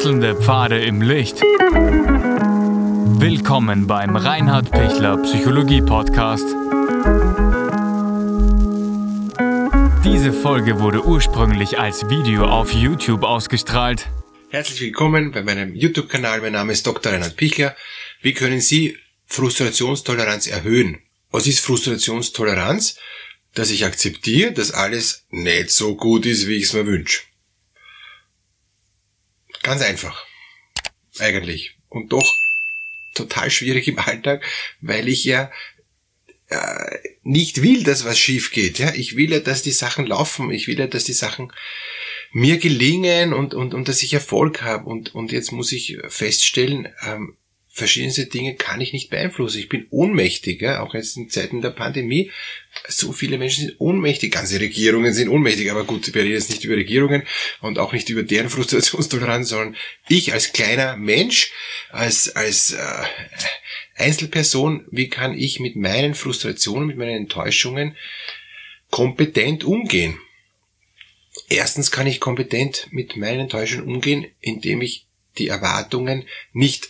Wechselnde Pfade im Licht. Willkommen beim Reinhard Pichler Psychologie Podcast. Diese Folge wurde ursprünglich als Video auf YouTube ausgestrahlt. Herzlich willkommen bei meinem YouTube-Kanal. Mein Name ist Dr. Reinhard Pichler. Wie können Sie Frustrationstoleranz erhöhen? Was ist Frustrationstoleranz? Dass ich akzeptiere, dass alles nicht so gut ist, wie ich es mir wünsche. Ganz einfach. Eigentlich. Und doch total schwierig im Alltag, weil ich ja äh, nicht will, dass was schief geht. Ja? Ich will ja, dass die Sachen laufen. Ich will ja, dass die Sachen mir gelingen und, und, und dass ich Erfolg habe. Und, und jetzt muss ich feststellen, ähm, verschiedenste Dinge kann ich nicht beeinflussen. Ich bin ohnmächtig, ja? auch jetzt in Zeiten der Pandemie. So viele Menschen sind ohnmächtig, ganze Regierungen sind ohnmächtig, aber gut, wir reden jetzt nicht über Regierungen und auch nicht über deren Frustrationstoleranz, sondern ich als kleiner Mensch, als, als äh, Einzelperson, wie kann ich mit meinen Frustrationen, mit meinen Enttäuschungen kompetent umgehen? Erstens kann ich kompetent mit meinen Enttäuschungen umgehen, indem ich die Erwartungen nicht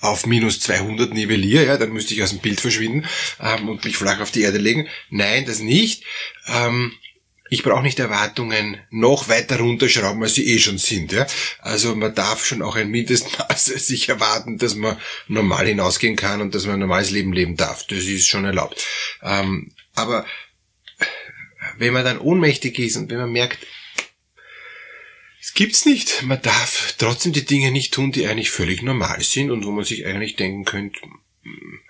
auf minus 200 nivelliere, ja, dann müsste ich aus dem Bild verschwinden ähm, und mich flach auf die Erde legen. Nein, das nicht. Ähm, ich brauche nicht Erwartungen noch weiter runterschrauben, als sie eh schon sind. Ja? Also man darf schon auch ein Mindestmaß sich erwarten, dass man normal hinausgehen kann und dass man ein normales Leben leben darf. Das ist schon erlaubt. Ähm, aber wenn man dann ohnmächtig ist und wenn man merkt, es gibt's nicht. Man darf trotzdem die Dinge nicht tun, die eigentlich völlig normal sind und wo man sich eigentlich denken könnte, hm,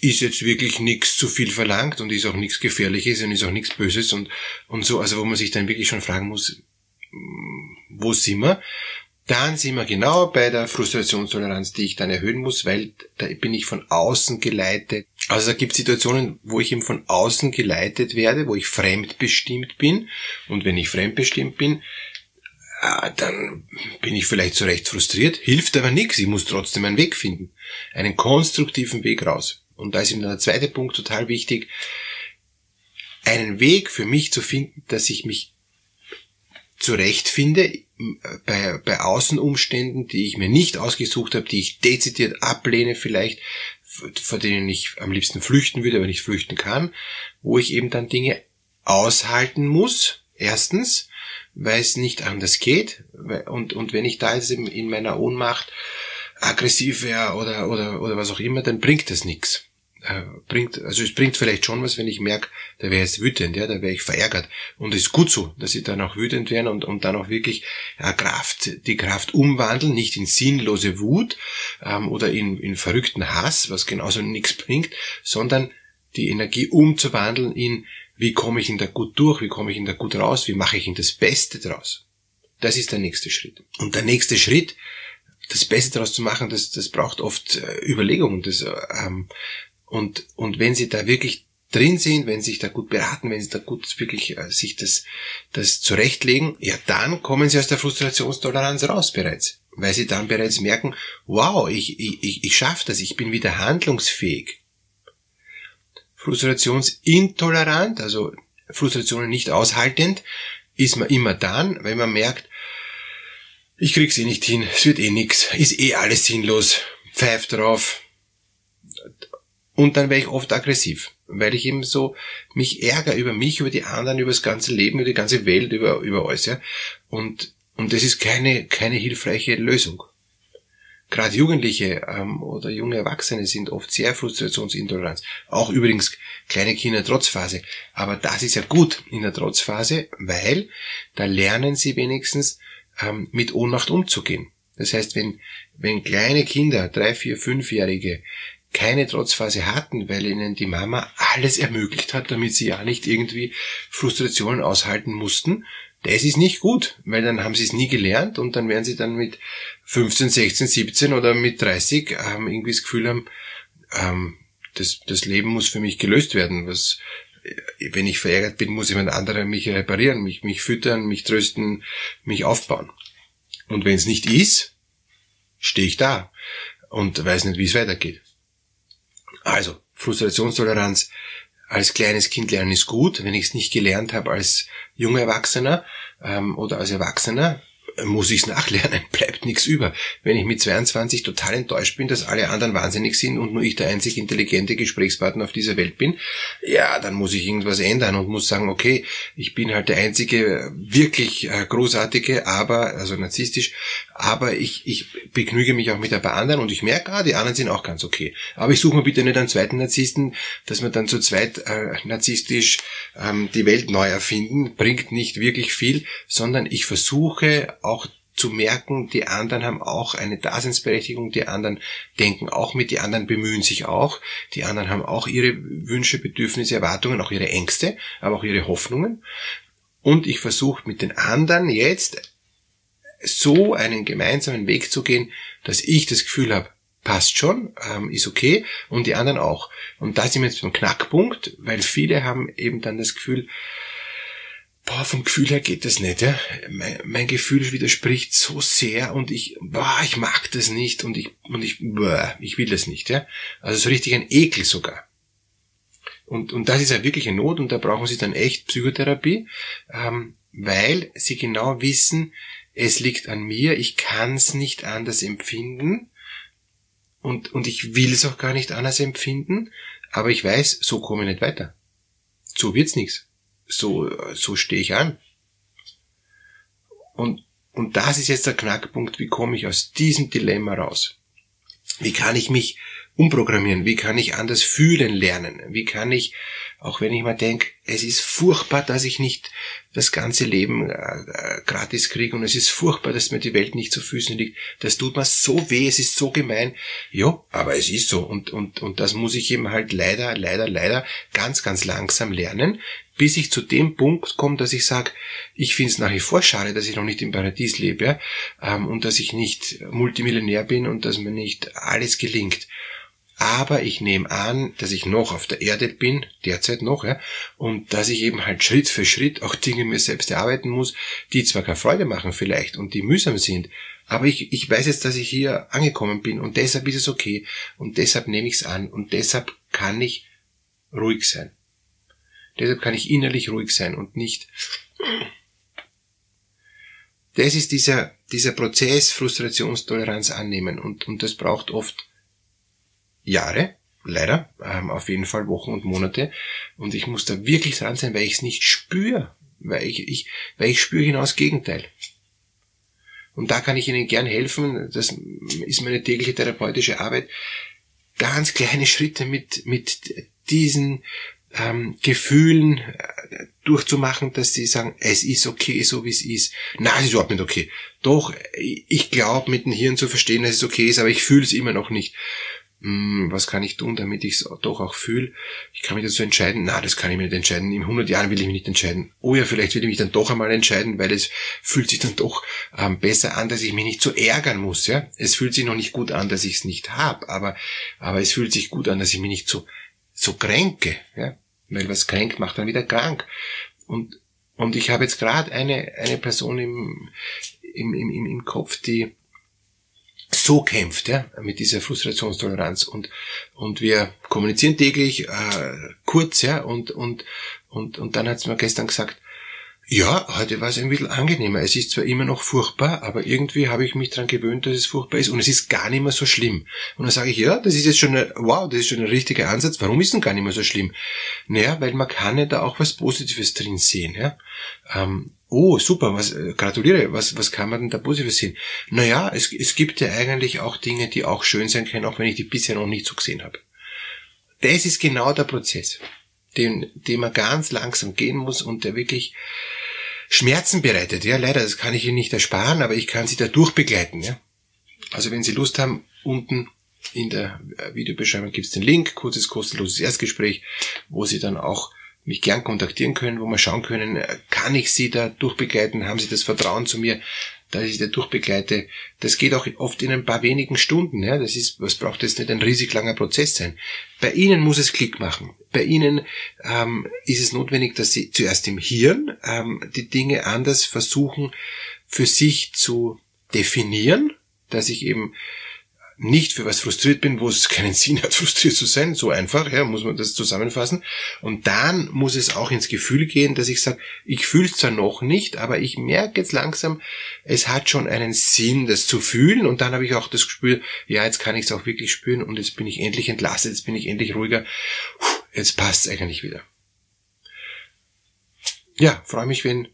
ist jetzt wirklich nichts zu viel verlangt und ist auch nichts Gefährliches und ist auch nichts Böses und, und so, also wo man sich dann wirklich schon fragen muss, hm, wo sind wir? Dann sind wir genau bei der Frustrationstoleranz, die ich dann erhöhen muss, weil da bin ich von außen geleitet. Also da gibt es Situationen, wo ich eben von außen geleitet werde, wo ich fremdbestimmt bin. Und wenn ich fremdbestimmt bin, dann bin ich vielleicht zu Recht frustriert, hilft aber nichts, ich muss trotzdem einen Weg finden, einen konstruktiven Weg raus. Und da ist eben der zweite Punkt total wichtig, einen Weg für mich zu finden, dass ich mich zurechtfinde bei, bei Außenumständen, die ich mir nicht ausgesucht habe, die ich dezidiert ablehne vielleicht, vor denen ich am liebsten flüchten würde, aber nicht flüchten kann, wo ich eben dann Dinge aushalten muss, erstens, weil es nicht anders geht. Und, und wenn ich da jetzt in, in meiner Ohnmacht aggressiv wäre oder, oder, oder was auch immer, dann bringt das nichts. Äh, bringt, also es bringt vielleicht schon was, wenn ich merke, da wäre jetzt wütend, ja, da wäre ich verärgert. Und es ist gut so, dass ich dann auch wütend werde und, und dann auch wirklich ja, Kraft, die Kraft umwandeln, nicht in sinnlose Wut ähm, oder in, in verrückten Hass, was genauso nichts bringt, sondern die Energie umzuwandeln in wie komme ich ihn da gut durch? Wie komme ich ihn da gut raus? Wie mache ich ihn das Beste draus? Das ist der nächste Schritt. Und der nächste Schritt, das Beste daraus zu machen, das, das braucht oft äh, Überlegungen. Das, ähm, und, und wenn Sie da wirklich drin sind, wenn Sie sich da gut beraten, wenn Sie da gut wirklich äh, sich das, das zurechtlegen, ja, dann kommen Sie aus der Frustrationstoleranz raus bereits. Weil Sie dann bereits merken, wow, ich, ich, ich, ich schaffe das, ich bin wieder handlungsfähig frustrationsintolerant, also Frustrationen nicht aushaltend, ist man immer dann, wenn man merkt, ich krieg's eh nicht hin, es wird eh nix, ist eh alles sinnlos, pfeift drauf. Und dann wäre ich oft aggressiv, weil ich eben so mich ärgere über mich, über die anderen, über das ganze Leben, über die ganze Welt, über, über alles, ja. Und, und das ist keine, keine hilfreiche Lösung. Gerade Jugendliche ähm, oder junge Erwachsene sind oft sehr frustrationsintolerant. Auch übrigens kleine Kinder in der Trotzphase. Aber das ist ja gut in der Trotzphase, weil da lernen sie wenigstens ähm, mit Ohnmacht umzugehen. Das heißt, wenn, wenn kleine Kinder, drei, vier, fünfjährige, keine Trotzphase hatten, weil ihnen die Mama alles ermöglicht hat, damit sie ja nicht irgendwie Frustrationen aushalten mussten, das ist nicht gut, weil dann haben sie es nie gelernt und dann werden sie dann mit 15, 16, 17 oder mit 30 ähm, irgendwie das Gefühl haben, ähm, das, das Leben muss für mich gelöst werden. Was, äh, wenn ich verärgert bin, muss jemand anderer mich reparieren, mich, mich füttern, mich trösten, mich aufbauen. Und wenn es nicht ist, stehe ich da und weiß nicht, wie es weitergeht. Also, Frustrationstoleranz als kleines Kind lernen ist gut. Wenn ich es nicht gelernt habe als junger Erwachsener ähm, oder als Erwachsener, muss ich's nachlernen, bleibt nichts über. Wenn ich mit 22 total enttäuscht bin, dass alle anderen wahnsinnig sind und nur ich der einzig intelligente Gesprächspartner auf dieser Welt bin, ja, dann muss ich irgendwas ändern und muss sagen, okay, ich bin halt der einzige wirklich äh, großartige, aber, also narzisstisch, aber ich, ich begnüge mich auch mit ein paar anderen und ich merke, ah, die anderen sind auch ganz okay. Aber ich suche mir bitte nicht einen zweiten Narzissten, dass wir dann zu zweit äh, narzisstisch ähm, die Welt neu erfinden, bringt nicht wirklich viel, sondern ich versuche auch zu merken, die anderen haben auch eine Daseinsberechtigung, die anderen denken auch mit, die anderen bemühen sich auch, die anderen haben auch ihre Wünsche, Bedürfnisse, Erwartungen, auch ihre Ängste, aber auch ihre Hoffnungen. Und ich versuche mit den anderen jetzt so einen gemeinsamen Weg zu gehen, dass ich das Gefühl habe, passt schon, ähm, ist okay und die anderen auch. Und da sind wir jetzt beim Knackpunkt, weil viele haben eben dann das Gefühl, boah, vom Gefühl her geht das nicht, ja. Mein, mein Gefühl widerspricht so sehr und ich, boah, ich mag das nicht und ich, und ich, boah, ich will das nicht, ja. Also so richtig ein Ekel sogar. Und, und das ist ja wirklich eine Not und da brauchen sie dann echt Psychotherapie, ähm, weil sie genau wissen, es liegt an mir, ich kann es nicht anders empfinden und, und ich will es auch gar nicht anders empfinden, aber ich weiß, so komme ich nicht weiter. So wird's nichts so, so stehe ich an. Und, und das ist jetzt der Knackpunkt, wie komme ich aus diesem Dilemma raus? Wie kann ich mich umprogrammieren? Wie kann ich anders fühlen lernen? Wie kann ich, auch wenn ich mal denke, es ist furchtbar, dass ich nicht das ganze Leben äh, äh, gratis kriege und es ist furchtbar, dass mir die Welt nicht zu Füßen liegt. Das tut mir so weh, es ist so gemein. Ja, aber es ist so und, und, und das muss ich eben halt leider, leider, leider ganz, ganz langsam lernen, bis ich zu dem Punkt komme, dass ich sage, ich finde es nach wie vor schade, dass ich noch nicht im Paradies lebe ähm, und dass ich nicht Multimillionär bin und dass mir nicht alles gelingt. Aber ich nehme an, dass ich noch auf der Erde bin, derzeit noch, ja, und dass ich eben halt Schritt für Schritt auch Dinge mir selbst erarbeiten muss, die zwar keine Freude machen vielleicht und die mühsam sind, aber ich, ich weiß jetzt, dass ich hier angekommen bin und deshalb ist es okay und deshalb nehme ich es an und deshalb kann ich ruhig sein. Deshalb kann ich innerlich ruhig sein und nicht. Das ist dieser, dieser Prozess Frustrationstoleranz annehmen und, und das braucht oft Jahre, leider, ähm, auf jeden Fall Wochen und Monate und ich muss da wirklich dran sein, weil ich es nicht spüre, weil ich, ich, weil ich spüre das Gegenteil. Und da kann ich Ihnen gern helfen, das ist meine tägliche therapeutische Arbeit, ganz kleine Schritte mit, mit diesen ähm, Gefühlen äh, durchzumachen, dass sie sagen, es ist okay, so wie es ist. Nein, es ist überhaupt nicht okay. Doch, ich glaube, mit dem Hirn zu verstehen, dass es okay ist, aber ich fühle es immer noch nicht. Hm, was kann ich tun, damit ich es doch auch fühle? Ich kann mich dazu entscheiden, na, das kann ich mir nicht entscheiden. In 100 Jahren will ich mich nicht entscheiden. Oh ja, vielleicht will ich mich dann doch einmal entscheiden, weil es fühlt sich dann doch ähm, besser an, dass ich mich nicht so ärgern muss. Ja, Es fühlt sich noch nicht gut an, dass ich es nicht habe, aber, aber es fühlt sich gut an, dass ich mich nicht so, so kränke. Ja? Weil was kränkt, macht dann wieder krank. Und, und ich habe jetzt gerade eine, eine Person im, im, im, im Kopf, die so kämpft, ja, mit dieser Frustrationstoleranz und, und wir kommunizieren täglich, äh, kurz, ja, und, und, und, und dann hat sie mir gestern gesagt, ja, heute war es ein bisschen angenehmer. Es ist zwar immer noch furchtbar, aber irgendwie habe ich mich daran gewöhnt, dass es furchtbar ist und es ist gar nicht mehr so schlimm. Und dann sage ich, ja, das ist jetzt schon, ein, wow, das ist schon ein richtiger Ansatz. Warum ist denn gar nicht mehr so schlimm? Naja, weil man kann ja da auch was Positives drin sehen. Ja? Ähm, oh, super, was, äh, gratuliere, was, was kann man denn da Positives sehen? Naja, es, es gibt ja eigentlich auch Dinge, die auch schön sein können, auch wenn ich die bisher noch nicht so gesehen habe. Das ist genau der Prozess den, den man ganz langsam gehen muss und der wirklich Schmerzen bereitet. Ja, leider, das kann ich Ihnen nicht ersparen, aber ich kann Sie da durchbegleiten. Ja? Also wenn Sie Lust haben, unten in der Videobeschreibung gibt es den Link, kurzes kostenloses Erstgespräch, wo Sie dann auch mich gern kontaktieren können, wo wir schauen können, kann ich Sie da durchbegleiten, haben Sie das Vertrauen zu mir, dass ich da durchbegleite. Das geht auch oft in ein paar wenigen Stunden. Ja? Das ist, was braucht jetzt nicht ein riesig langer Prozess sein. Bei Ihnen muss es Klick machen. Bei Ihnen ähm, ist es notwendig, dass Sie zuerst im Hirn ähm, die Dinge anders versuchen für sich zu definieren, dass ich eben nicht für was frustriert bin, wo es keinen Sinn hat, frustriert zu sein, so einfach, ja, muss man das zusammenfassen. Und dann muss es auch ins Gefühl gehen, dass ich sage, ich fühle es zwar noch nicht, aber ich merke jetzt langsam, es hat schon einen Sinn, das zu fühlen. Und dann habe ich auch das Gespür, ja, jetzt kann ich es auch wirklich spüren und jetzt bin ich endlich entlastet, jetzt bin ich endlich ruhiger. Jetzt passt es eigentlich wieder. Ja, freue mich, wenn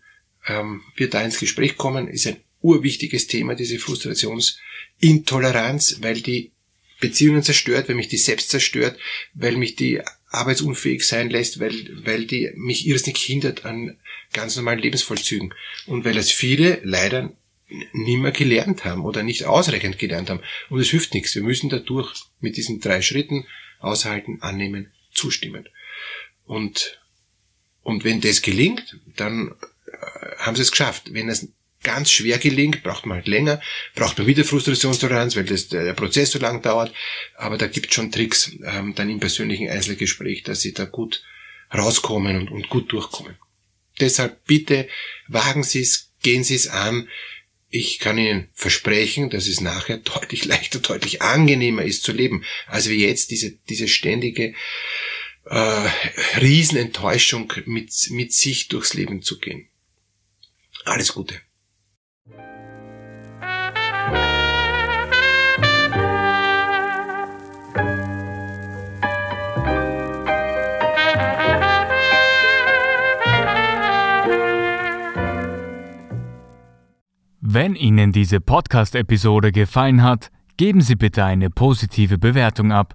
ähm, wir da ins Gespräch kommen. Ist ein urwichtiges Thema, diese Frustrationsintoleranz, weil die Beziehungen zerstört, weil mich die selbst zerstört, weil mich die arbeitsunfähig sein lässt, weil, weil die mich irrsinnig hindert an ganz normalen Lebensvollzügen. Und weil es viele leider nimmer gelernt haben oder nicht ausreichend gelernt haben. Und es hilft nichts. Wir müssen dadurch mit diesen drei Schritten aushalten, annehmen, zustimmen. Und, und wenn das gelingt, dann äh, haben sie es geschafft. Wenn es ganz schwer gelingt, braucht man halt länger, braucht man wieder Frustrationstoleranz, weil das, der Prozess so lang dauert. Aber da gibt schon Tricks ähm, dann im persönlichen Einzelgespräch, dass sie da gut rauskommen und, und gut durchkommen. Deshalb bitte wagen Sie es, gehen Sie es an. Ich kann Ihnen versprechen, dass es nachher deutlich leichter, deutlich angenehmer ist zu leben, als wie jetzt diese, diese ständige äh, Riesenenttäuschung mit, mit sich durchs Leben zu gehen. Alles Gute. Wenn Ihnen diese Podcast-Episode gefallen hat, geben Sie bitte eine positive Bewertung ab.